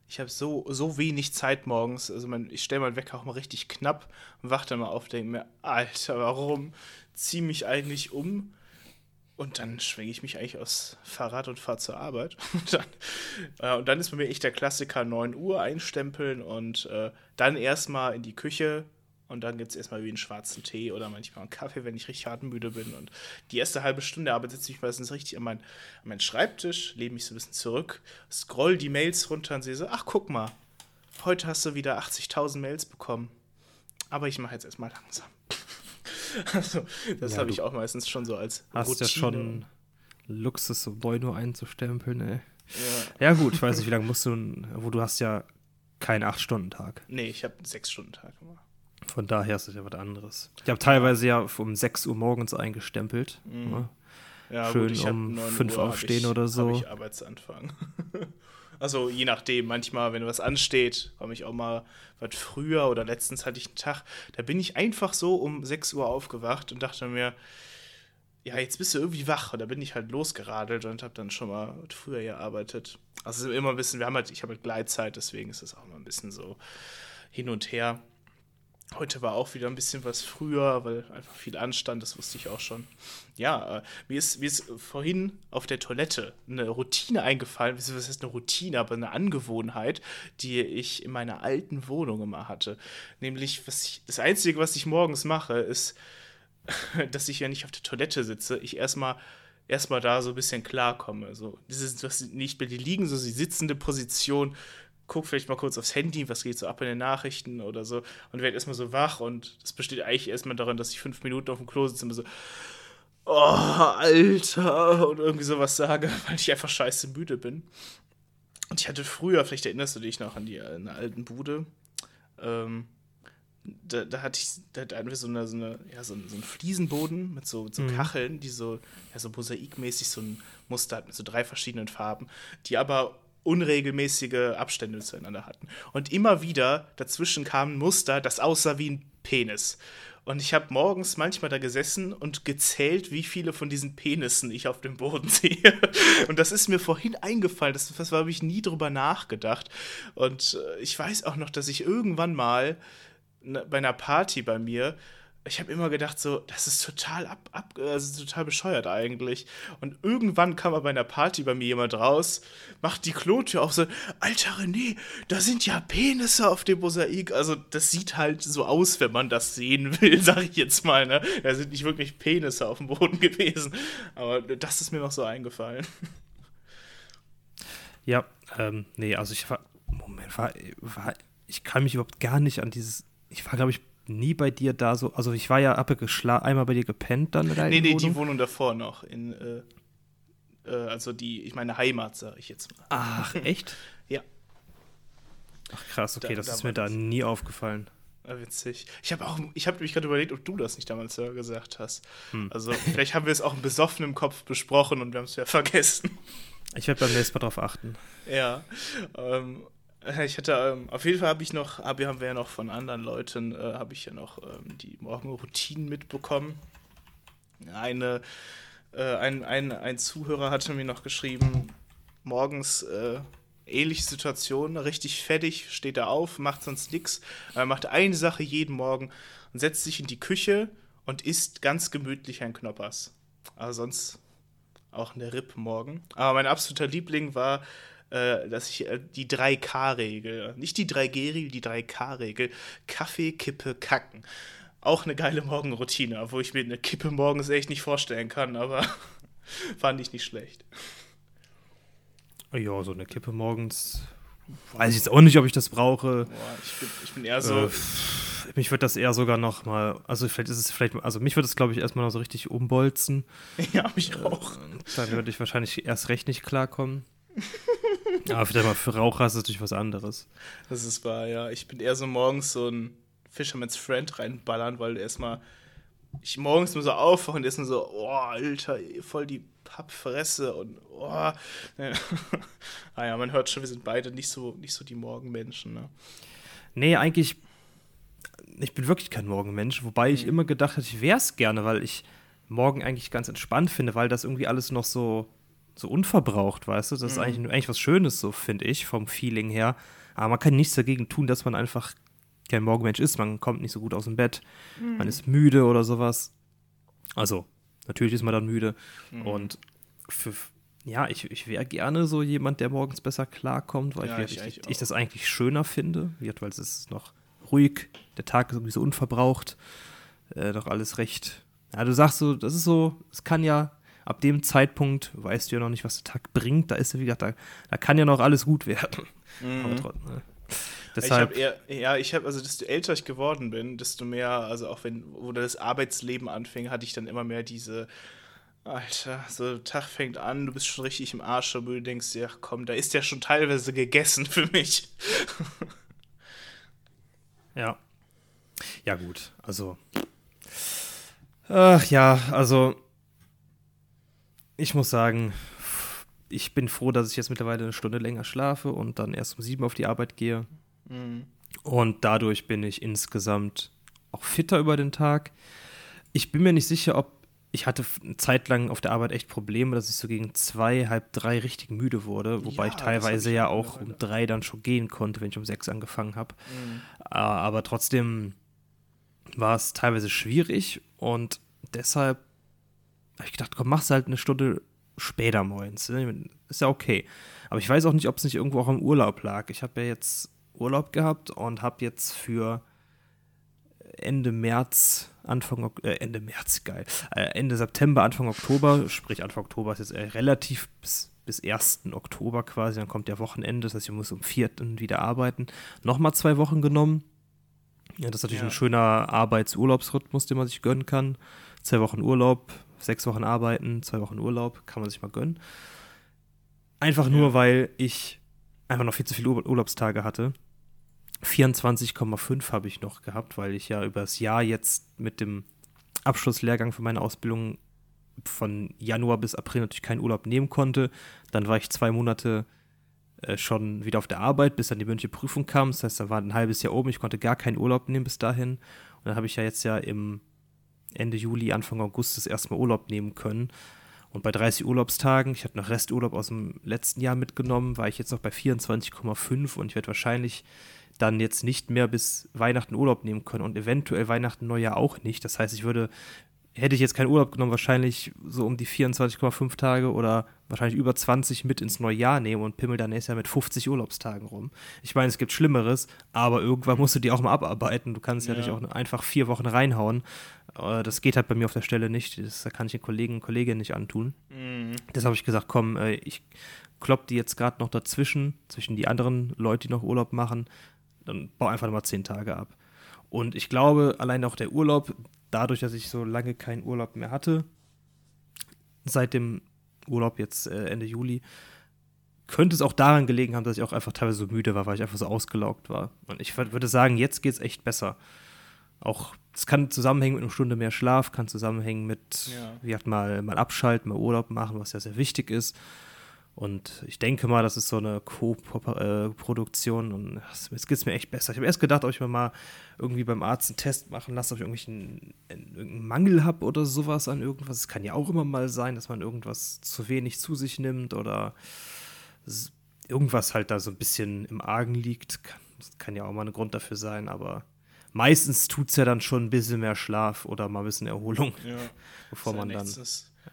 ich habe so, so wenig Zeit morgens. Also mein, ich stelle meinen Wecker auch mal richtig knapp und wache dann mal auf, denke mir, Alter, warum ziehe mich eigentlich um? Und dann schwinge ich mich eigentlich aus Fahrrad und fahre zur Arbeit. Und dann, äh, und dann ist bei mir echt der Klassiker 9 Uhr einstempeln und äh, dann erstmal in die Küche, und dann gibt es erstmal wie einen schwarzen Tee oder manchmal einen Kaffee, wenn ich richtig hart müde bin. Und die erste halbe Stunde arbeite ich meistens richtig an, mein, an meinen Schreibtisch, lehne mich so ein bisschen zurück, scroll die Mails runter und sehe so, ach guck mal, heute hast du wieder 80.000 Mails bekommen. Aber ich mache jetzt erstmal langsam. also, das ja, habe ich auch meistens schon so als hast Routine. ja schon Luxus, so 9 Uhr einzustempeln, ey. Ja. ja, gut, ich weiß nicht, wie lange musst du, wo du hast ja keinen 8-Stunden-Tag. Nee, ich habe einen 6-Stunden-Tag immer. Von daher ist es ja was anderes. Ich habe teilweise ja um 6 Uhr morgens eingestempelt. Mhm. Ne? Ja, Schön gut, um 5 Uhr aufstehen ich, oder so. ich Arbeitsanfang. also je nachdem, manchmal, wenn was ansteht, komme ich auch mal was früher oder letztens hatte ich einen Tag, da bin ich einfach so um 6 Uhr aufgewacht und dachte mir, ja, jetzt bist du irgendwie wach. Und da bin ich halt losgeradelt und habe dann schon mal früher gearbeitet. Also immer ein bisschen, wir haben halt, ich habe halt Gleitzeit, deswegen ist das auch mal ein bisschen so hin und her. Heute war auch wieder ein bisschen was früher, weil einfach viel anstand, das wusste ich auch schon. Ja, äh, mir, ist, mir ist vorhin auf der Toilette eine Routine eingefallen, was heißt eine Routine, aber eine Angewohnheit, die ich in meiner alten Wohnung immer hatte. Nämlich, was ich, das Einzige, was ich morgens mache, ist, dass ich ja nicht auf der Toilette sitze, ich erstmal erstmal da so ein bisschen klarkomme. So, dieses, das nicht mehr die liegen, so die sitzende Position guck vielleicht mal kurz aufs Handy, was geht so ab in den Nachrichten oder so und werde erstmal so wach und das besteht eigentlich erstmal darin, dass ich fünf Minuten auf dem Klo sitze und so, oh, Alter, und irgendwie sowas sage, weil ich einfach scheiße müde bin. Und ich hatte früher, vielleicht erinnerst du dich noch an die an alten Bude, ähm, da, da, hatte ich, da hatten wir so, eine, so, eine, ja, so, so einen Fliesenboden mit so, so mhm. Kacheln, die so, ja, so mosaikmäßig so ein Muster hat mit so drei verschiedenen Farben, die aber unregelmäßige Abstände zueinander hatten. Und immer wieder dazwischen kam ein Muster, das aussah wie ein Penis. Und ich habe morgens manchmal da gesessen und gezählt, wie viele von diesen Penissen ich auf dem Boden sehe. Und das ist mir vorhin eingefallen. Das, das habe ich nie drüber nachgedacht. Und äh, ich weiß auch noch, dass ich irgendwann mal ne, bei einer Party bei mir ich habe immer gedacht, so, das ist total ab, ab, also total bescheuert eigentlich. Und irgendwann kam aber bei einer Party bei mir jemand raus, macht die Klotür auf, so, Alter René, da sind ja Penisse auf dem Mosaik. Also, das sieht halt so aus, wenn man das sehen will, sag ich jetzt mal, ne? Da sind nicht wirklich Penisse auf dem Boden gewesen. Aber das ist mir noch so eingefallen. Ja, ähm, nee, also ich war, Moment, war, war, ich kann mich überhaupt gar nicht an dieses, ich war, glaube ich, nie bei dir da so, also ich war ja, habe einmal bei dir gepennt dann Nee, nee, Wohnung. die Wohnung davor noch in, äh, äh, also die, ich meine Heimat, sage ich jetzt mal. Ach, echt? ja. Ach krass, okay, da, das da ist mir da nie aufgefallen. Ja, witzig. Ich habe auch, ich habe mich gerade überlegt, ob du das nicht damals gesagt hast. Hm. Also vielleicht haben wir es auch im besoffenen Kopf besprochen und wir haben es ja vergessen. Ich werde beim nächsten Mal drauf achten. Ja. Ähm, ich hatte, ähm, auf jeden Fall habe ich noch, hab, haben wir ja noch von anderen Leuten, äh, habe ich ja noch ähm, die Morgenroutinen mitbekommen. Eine, äh, ein, ein, ein Zuhörer hatte mir noch geschrieben, morgens äh, ähnliche Situation, richtig fertig, steht er auf, macht sonst nichts, er macht eine Sache jeden Morgen und setzt sich in die Küche und isst ganz gemütlich ein Knoppers. Also sonst auch eine Ripp morgen. Aber mein absoluter Liebling war, äh, dass ich äh, die 3K-Regel, nicht die 3G-Regel, die 3K-Regel, Kaffee, Kippe, Kacken. Auch eine geile Morgenroutine, wo ich mir eine Kippe morgens echt nicht vorstellen kann, aber fand ich nicht schlecht. Ja, so eine Kippe morgens. Weiß ich jetzt auch nicht, ob ich das brauche. Boah, ich, bin, ich bin eher so. Äh, mich wird das eher sogar noch mal, also vielleicht ist es vielleicht, also mich würde es glaube ich erstmal noch so richtig umbolzen. Ja, mich auch. Äh, dann würde ich wahrscheinlich erst recht nicht klarkommen. Aber vielleicht mal für Raucher ist es natürlich was anderes. Das ist wahr, ja. Ich bin eher so morgens so ein Fisherman's Friend reinballern, weil erstmal ich morgens nur so aufwache und erstmal so, oh, Alter, voll die Pappfresse und oh. ah ja, man hört schon, wir sind beide nicht so, nicht so die Morgenmenschen, ne? Nee, eigentlich, ich bin wirklich kein Morgenmensch, wobei ich mhm. immer gedacht hätte, ich wäre es gerne, weil ich morgen eigentlich ganz entspannt finde, weil das irgendwie alles noch so, so unverbraucht, weißt du? Das ist mhm. eigentlich, eigentlich was Schönes, so finde ich, vom Feeling her. Aber man kann nichts dagegen tun, dass man einfach kein Morgenmensch ist. Man kommt nicht so gut aus dem Bett, mhm. man ist müde oder sowas. Also, natürlich ist man dann müde. Mhm. Und für, ja, ich, ich wäre gerne so jemand, der morgens besser klarkommt, weil ja, ich, ich, ich, ich, das eigentlich schöner finde, weil es ist noch ruhig, der Tag ist irgendwie so unverbraucht, äh, doch alles recht. Ja, du sagst so, das ist so, es kann ja ab dem Zeitpunkt, weißt du ja noch nicht, was der Tag bringt, da ist ja, wie gesagt, da, da kann ja noch alles gut werden. Mhm. Aber trotzdem, ne? Deshalb, ich eher, ja, ich habe, also desto älter ich geworden bin, desto mehr, also auch wenn, wo das Arbeitsleben anfing, hatte ich dann immer mehr diese, Alter, so Tag fängt an, du bist schon richtig im Arsch, aber du denkst dir, komm, da ist ja schon teilweise gegessen für mich. ja. Ja, gut, also. Ach ja, also. Ich muss sagen, ich bin froh, dass ich jetzt mittlerweile eine Stunde länger schlafe und dann erst um sieben auf die Arbeit gehe. Mhm. Und dadurch bin ich insgesamt auch fitter über den Tag. Ich bin mir nicht sicher, ob ich hatte eine Zeit lang auf der Arbeit echt Probleme, dass ich so gegen zwei, halb drei richtig müde wurde, wobei ja, ich teilweise ich ja auch um drei dann schon gehen konnte, wenn ich um sechs angefangen habe. Mhm. Aber trotzdem war es teilweise schwierig und deshalb habe ich gedacht, komm, mach's halt eine Stunde später morgens. Ne? Ist ja okay. Aber ich weiß auch nicht, ob es nicht irgendwo auch im Urlaub lag. Ich habe ja jetzt Urlaub gehabt und habe jetzt für Ende März, Anfang äh, Ende März, geil, äh, Ende September, Anfang Oktober, sprich Anfang Oktober ist jetzt äh, relativ bis, bis 1. Oktober quasi, dann kommt der Wochenende, das heißt, ich muss um 4. wieder arbeiten, nochmal zwei Wochen genommen. Ja, das ist natürlich ja. ein schöner Arbeitsurlaubsrhythmus, den man sich gönnen kann. Zwei Wochen Urlaub, sechs Wochen arbeiten, zwei Wochen Urlaub, kann man sich mal gönnen. Einfach nur, ja. weil ich einfach noch viel zu viele Urlaubstage hatte. 24,5 habe ich noch gehabt, weil ich ja übers Jahr jetzt mit dem Abschlusslehrgang für meine Ausbildung von Januar bis April natürlich keinen Urlaub nehmen konnte. Dann war ich zwei Monate äh, schon wieder auf der Arbeit, bis dann die mündliche Prüfung kam. Das heißt, da war ein halbes Jahr oben. Ich konnte gar keinen Urlaub nehmen bis dahin. Und dann habe ich ja jetzt ja im Ende Juli, Anfang August das erste Mal Urlaub nehmen können. Und bei 30 Urlaubstagen, ich hatte noch Resturlaub aus dem letzten Jahr mitgenommen, war ich jetzt noch bei 24,5 und ich werde wahrscheinlich dann jetzt nicht mehr bis Weihnachten Urlaub nehmen können und eventuell Weihnachten Neujahr auch nicht. Das heißt, ich würde, hätte ich jetzt keinen Urlaub genommen, wahrscheinlich so um die 24,5 Tage oder wahrscheinlich über 20 mit ins neue Jahr nehmen und pimmel dann nächstes Jahr mit 50 Urlaubstagen rum. Ich meine, es gibt Schlimmeres, aber irgendwann musst du die auch mal abarbeiten. Du kannst ja, ja nicht auch einfach vier Wochen reinhauen. Äh, das geht halt bei mir auf der Stelle nicht. Das kann ich den Kollegen und Kolleginnen nicht antun. Mhm. Deshalb habe ich gesagt, komm, äh, ich klopp die jetzt gerade noch dazwischen, zwischen die anderen Leute, die noch Urlaub machen, dann bau einfach mal zehn Tage ab. Und ich glaube, allein auch der Urlaub, dadurch, dass ich so lange keinen Urlaub mehr hatte, seit dem Urlaub jetzt äh, Ende Juli, könnte es auch daran gelegen haben, dass ich auch einfach teilweise so müde war, weil ich einfach so ausgelaugt war. Und ich würde sagen, jetzt geht es echt besser. Auch, es kann zusammenhängen mit einer Stunde mehr Schlaf, kann zusammenhängen mit, ja. wie gesagt, mal, mal abschalten, mal Urlaub machen, was ja sehr wichtig ist. Und ich denke mal, das ist so eine Co-Produktion und jetzt geht es mir echt besser. Ich habe erst gedacht, ob ich mir mal irgendwie beim Arzt einen Test machen lasse, ob ich irgendwelchen irgendeinen Mangel habe oder sowas an irgendwas. Es kann ja auch immer mal sein, dass man irgendwas zu wenig zu sich nimmt oder irgendwas halt da so ein bisschen im Argen liegt. Das kann ja auch mal ein Grund dafür sein, aber meistens tut es ja dann schon ein bisschen mehr Schlaf oder mal ein bisschen Erholung, ja, bevor man dann.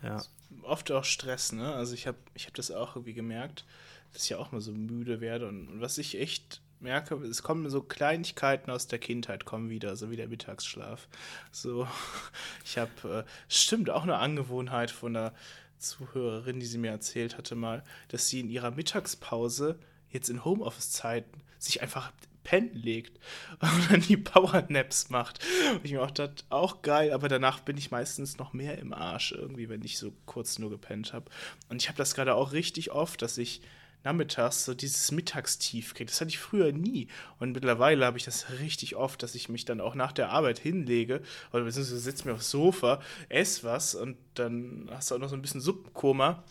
Ja. Oft auch Stress, ne? Also ich habe ich hab das auch irgendwie gemerkt, dass ich ja auch mal so müde werde. Und, und was ich echt merke, es kommen so Kleinigkeiten aus der Kindheit kommen wieder, so wie der Mittagsschlaf. So, ich habe, äh, stimmt, auch eine Angewohnheit von der Zuhörerin, die sie mir erzählt hatte mal, dass sie in ihrer Mittagspause jetzt in Homeoffice-Zeiten sich einfach pennen legt und dann die Powernaps macht. Und ich mir auch dachte, auch geil, aber danach bin ich meistens noch mehr im Arsch irgendwie, wenn ich so kurz nur gepennt habe. Und ich habe das gerade auch richtig oft, dass ich nachmittags so dieses Mittagstief kriege. Das hatte ich früher nie. Und mittlerweile habe ich das richtig oft, dass ich mich dann auch nach der Arbeit hinlege oder beziehungsweise sitze mir aufs Sofa, esse was und dann hast du auch noch so ein bisschen Suppenkoma,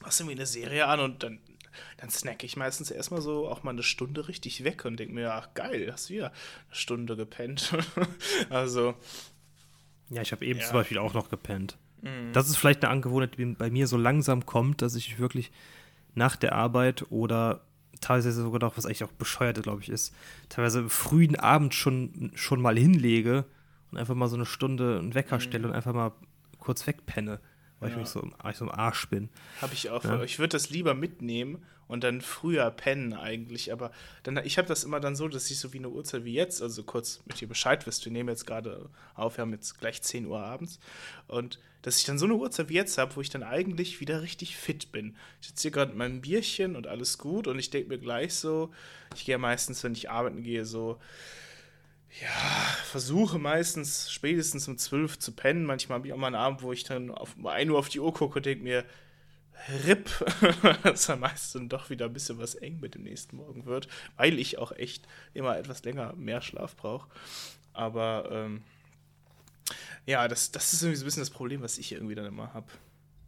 machst irgendwie eine Serie an und dann dann snacke ich meistens erstmal so auch mal eine Stunde richtig weg und denke mir, ach geil, hast du wieder eine Stunde gepennt. also. Ja, ich habe eben ja. zum Beispiel auch noch gepennt. Mhm. Das ist vielleicht eine Angewohnheit, die bei mir so langsam kommt, dass ich wirklich nach der Arbeit oder teilweise sogar noch, was eigentlich auch bescheuert, glaube ich, ist, teilweise im frühen Abend schon, schon mal hinlege und einfach mal so eine Stunde einen Wecker mhm. stelle und einfach mal kurz wegpenne, weil ja. ich mich so, ich so im Arsch bin. Habe ich auch. Ja? Ich würde das lieber mitnehmen und dann früher pennen eigentlich. Aber dann, ich habe das immer dann so, dass ich so wie eine Uhrzeit wie jetzt, also kurz mit dir Bescheid wisst, wir nehmen jetzt gerade auf, wir haben jetzt gleich 10 Uhr abends. Und dass ich dann so eine Uhrzeit wie jetzt habe, wo ich dann eigentlich wieder richtig fit bin. Ich sitze hier gerade mit meinem Bierchen und alles gut und ich denke mir gleich so, ich gehe meistens, wenn ich arbeiten gehe, so, ja, versuche meistens spätestens um 12 zu pennen. Manchmal habe ich auch mal einen Abend, wo ich dann auf 1 Uhr auf die Uhr gucke und denke mir, RIP, dass dann meistens doch wieder ein bisschen was eng mit dem nächsten Morgen wird, weil ich auch echt immer etwas länger mehr Schlaf brauche. Aber ähm, ja, das, das ist irgendwie so ein bisschen das Problem, was ich irgendwie dann immer habe.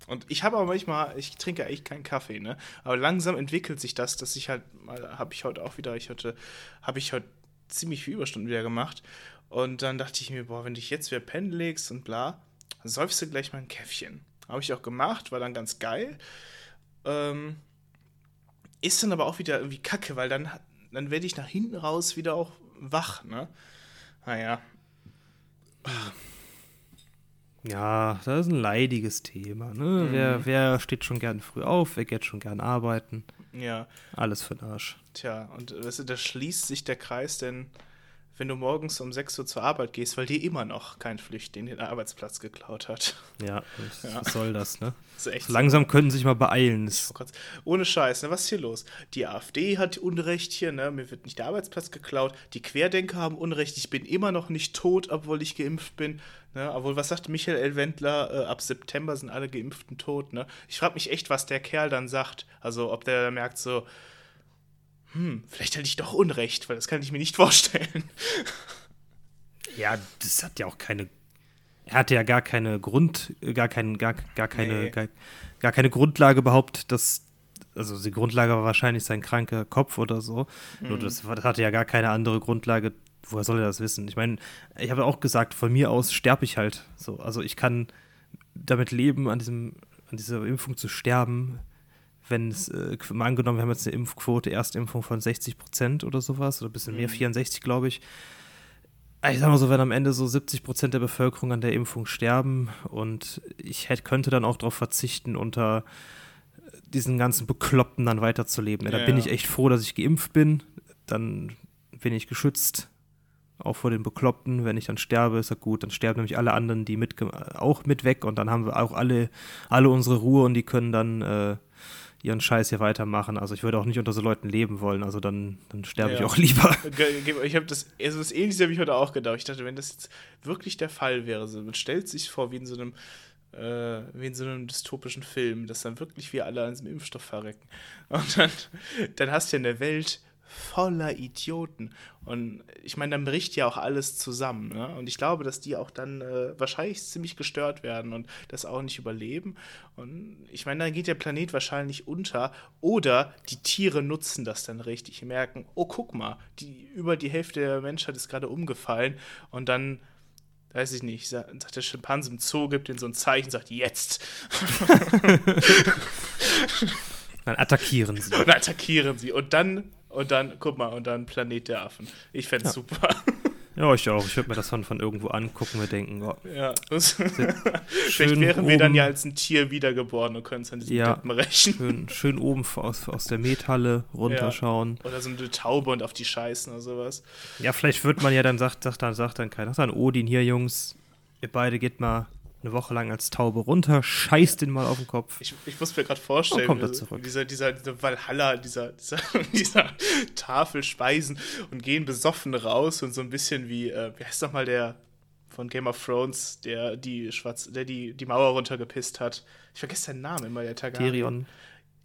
Und ich habe aber manchmal, ich trinke echt keinen Kaffee, ne? Aber langsam entwickelt sich das, dass ich halt mal, habe ich heute auch wieder, ich hatte, habe ich heute ziemlich viel Überstunden wieder gemacht. Und dann dachte ich mir, boah, wenn du dich jetzt wieder pennen legst und bla, säufst du gleich mal ein Käffchen. Habe ich auch gemacht, war dann ganz geil. Ähm, ist dann aber auch wieder irgendwie kacke, weil dann, dann werde ich nach hinten raus wieder auch wach, ne? Naja. Ja, das ist ein leidiges Thema. Ne? Mhm. Wer, wer steht schon gern früh auf, wer geht schon gern arbeiten? Ja. Alles für den Arsch. Tja, und weißt du, da schließt sich der Kreis, denn wenn du morgens um 6 Uhr zur Arbeit gehst, weil dir immer noch kein Flüchtling den Arbeitsplatz geklaut hat. Ja, was, ja. soll das, ne? Das so langsam könnten sich mal beeilen. Ohne Scheiß, ne? Was ist hier los? Die AfD hat Unrecht hier, ne? Mir wird nicht der Arbeitsplatz geklaut. Die Querdenker haben Unrecht. Ich bin immer noch nicht tot, obwohl ich geimpft bin. Ne? Obwohl, was sagt Michael L. Wendler? Äh, ab September sind alle Geimpften tot, ne? Ich frage mich echt, was der Kerl dann sagt. Also, ob der merkt so, hm, vielleicht hatte ich doch Unrecht, weil das kann ich mir nicht vorstellen. Ja, das hat ja auch keine. Er hatte ja gar keine Grund, gar, kein, gar, gar, keine, nee. gar, gar keine Grundlage behauptet, dass. Also die Grundlage war wahrscheinlich sein kranker Kopf oder so. Mhm. Nur das, das hatte ja gar keine andere Grundlage. Woher soll er das wissen? Ich meine, ich habe auch gesagt, von mir aus sterbe ich halt. So, also ich kann damit leben, an diesem, an dieser Impfung zu sterben wenn es, äh, mal angenommen, wir haben jetzt eine Impfquote, Erstimpfung von 60 Prozent oder sowas, oder ein bisschen mehr, 64, mhm. glaube ich. Ich sag mal so, wenn am Ende so 70 Prozent der Bevölkerung an der Impfung sterben und ich hätte, könnte dann auch darauf verzichten, unter diesen ganzen Bekloppten dann weiterzuleben. Ja, da bin ich echt froh, dass ich geimpft bin. Dann bin ich geschützt, auch vor den Bekloppten. Wenn ich dann sterbe, ist ja gut, dann sterben nämlich alle anderen, die mit, auch mit weg und dann haben wir auch alle, alle unsere Ruhe und die können dann äh, ihren Scheiß hier weitermachen. Also ich würde auch nicht unter so Leuten leben wollen. Also dann, dann sterbe ich Ja. auch lieber. Ich habe das, also das Ähnliche habe ich heute auch gedacht. Ich dachte, wenn das jetzt wirklich der Fall wäre, so, man stellt sich vor, wie in so einem, äh, wie in so einem dystopischen Film, dass dann wirklich wir alle an diesem Impfstoff verrecken. Und dann, dann hast du ja eine Welt voller Idioten. Und ich meine, dann bricht ja auch alles zusammen. Ne? Und ich glaube, dass die auch dann äh, wahrscheinlich ziemlich gestört werden und das auch nicht überleben. Und ich meine, dann geht der Planet wahrscheinlich unter. Oder die Tiere nutzen das dann richtig, merken, oh, guck mal, die, über die Hälfte der Menschheit ist gerade umgefallen. Und dann weiß ich nicht, sa- sagt der Schimpanse im Zoo, gibt ihnen so ein Zeichen, sagt jetzt. Dann attackieren sie. Und attackieren sie. Und dann, und dann, guck mal, und dann Planet der Affen. Ich fände Ja. super. Ja, ich auch. Ich würde mir das von, von irgendwo angucken und denken, oh, Ja. Vielleicht schön wären wir dann ja als ein Tier wiedergeboren und können es an diesen Ja. Deppen rächen. schön, schön oben aus, aus der Methalle runterschauen. Oder so eine Taube und auf die scheißen oder sowas. Ja, vielleicht wird man ja dann, sagt, sagt dann, sagt dann keiner, sagt dann Odin, hier Jungs, ihr beide geht mal eine Woche lang als Taube runter, scheißt den mal auf den Kopf. Ich, ich muss mir gerade vorstellen, kommt er so- zurück. dieser, dieser, dieser Valhalla, dieser, dieser, dieser Tafel speisen und gehen besoffen raus und so ein bisschen wie, äh, wie heißt nochmal der von Game of Thrones, der die Schwarz, der die, die Mauer runtergepisst hat. Ich vergesse seinen Namen immer, der Targaryen. Tyrion.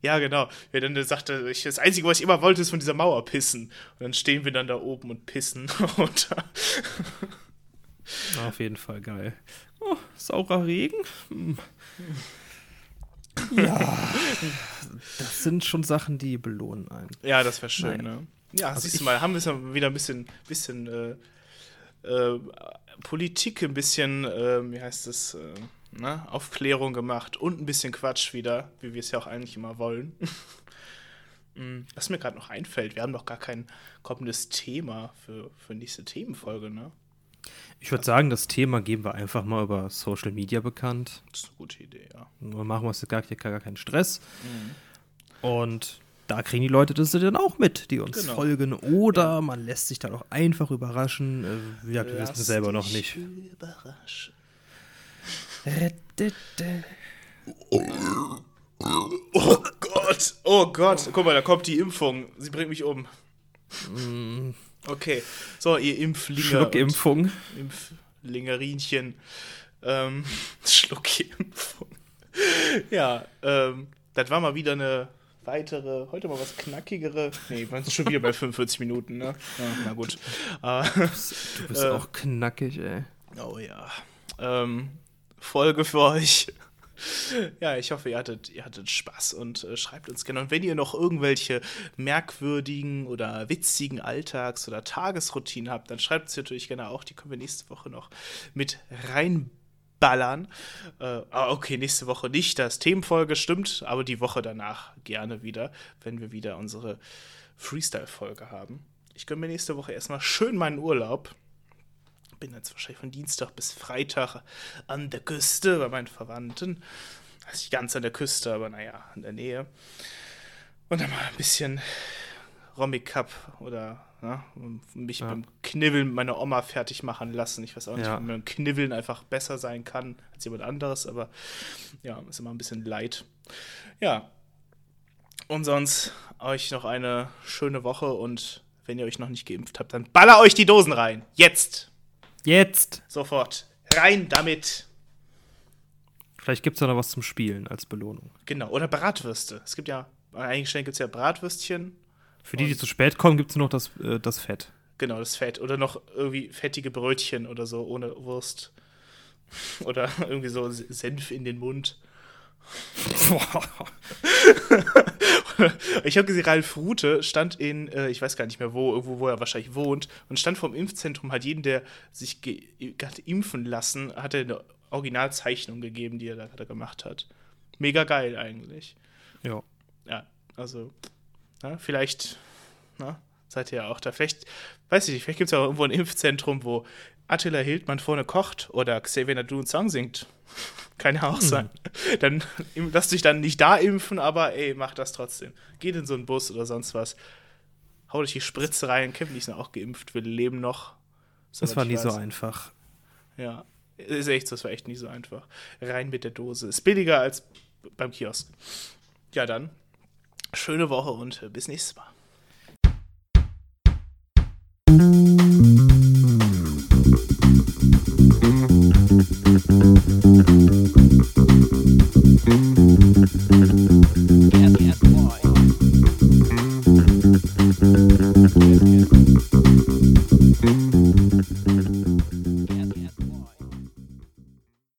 Ja, genau. Wer dann sagte, ich, das Einzige, was ich immer wollte, ist von dieser Mauer pissen. Und dann stehen wir dann da oben und pissen runter. Auf jeden Fall geil. Oh, saurer Regen? Hm. Ja, das sind schon Sachen, die belohnen einen. Ja, das wäre schön, ne? Ja, Also siehst ich- du mal, haben wir es ja wieder ein bisschen, bisschen äh, äh, Politik, ein bisschen, äh, wie heißt es, äh, ne? Aufklärung gemacht und ein bisschen Quatsch wieder, wie wir es ja auch eigentlich immer wollen. Mm, Was mir gerade noch einfällt, wir haben doch gar kein kommendes Thema für, für nächste Themenfolge, ne? Ich würde sagen, das Thema geben wir einfach mal über Social Media bekannt. Das ist eine gute Idee, ja. Dann machen wir uns gar, gar keinen Stress. Und da kriegen die Leute das dann auch mit, die uns Genau. folgen. Oder man lässt sich dann auch einfach überraschen. Äh, gesagt, wir wissen es selber noch nicht. Überraschen. Oh Gott, oh Gott. Guck mal, da kommt die Impfung. Sie bringt mich um. Okay, so, ihr Impflinge. und Schluckimpfung. Impflingerinchen. Ähm, Schluckimpfung. ja, ähm, das war mal wieder eine weitere, heute mal was knackigere. Nee, wir sind schon wieder bei 45 Minuten, ne? Ja, na gut. Äh, Du bist Äh. auch knackig, ey. Oh ja. Ähm, Folge für euch. Ja, ich hoffe, ihr hattet, ihr hattet Spaß und äh, schreibt uns gerne. Und wenn ihr noch irgendwelche merkwürdigen oder witzigen Alltags- oder Tagesroutinen habt, dann schreibt es natürlich gerne auch. Die können wir nächste Woche noch mit reinballern. Äh, ah, okay, nächste Woche nicht. Das Themenfolge stimmt, aber die Woche danach gerne wieder, wenn wir wieder unsere Freestyle-Folge haben. Ich gönne mir nächste Woche erstmal schön meinen Urlaub bin jetzt wahrscheinlich von Dienstag bis Freitag an der Küste bei meinen Verwandten. Also nicht ganz an der Küste, aber naja, in der Nähe. Und dann mal ein bisschen Romic Cup oder ne, mich Ja. beim Knibbeln mit meiner Oma fertig machen lassen. Ich weiß auch nicht, Ja. ob man Knibbeln einfach besser sein kann als jemand anderes, aber ja, ist immer ein bisschen leid. Ja. Und sonst euch noch eine schöne Woche und wenn ihr euch noch nicht geimpft habt, dann baller euch die Dosen rein. Jetzt! Jetzt! Sofort. Rein damit. Vielleicht gibt es da noch was zum Spielen als Belohnung. Genau. Oder Bratwürste. Es gibt ja, an einigen Stellen gibt es ja Bratwürstchen. Für die, die zu spät kommen, gibt es nur noch das, äh, das Fett. Genau, das Fett. Oder noch irgendwie fettige Brötchen oder so ohne Wurst. Oder irgendwie so Senf in den Mund. Ich habe gesehen, Ralf Rute stand in, äh, ich weiß gar nicht mehr wo, irgendwo, wo er wahrscheinlich wohnt, und stand vom Impfzentrum, hat jeden, der sich hat impfen lassen, hat er eine Originalzeichnung gegeben, die er da gerade gemacht hat. Mega geil eigentlich. ja. Ja, also, na, vielleicht, na, seid ihr ja auch da. Vielleicht, weiß ich nicht, vielleicht gibt es ja auch irgendwo ein Impfzentrum, wo Attila Hildmann vorne kocht oder Xavier Nadu einen Song singt. Kann ja auch sein. Dann lass dich dann nicht da impfen, aber ey, mach das trotzdem. Geht in so einen Bus oder sonst was. Hau dich die Spritze rein. Kevin ist auch geimpft, wir leben noch. Das war nie so weiß. einfach. Ja, ist echt, so, das war echt nie so einfach. Rein mit der Dose. Ist billiger als beim Kiosk. Ja, dann schöne Woche und bis nächstes Mal. Thank you.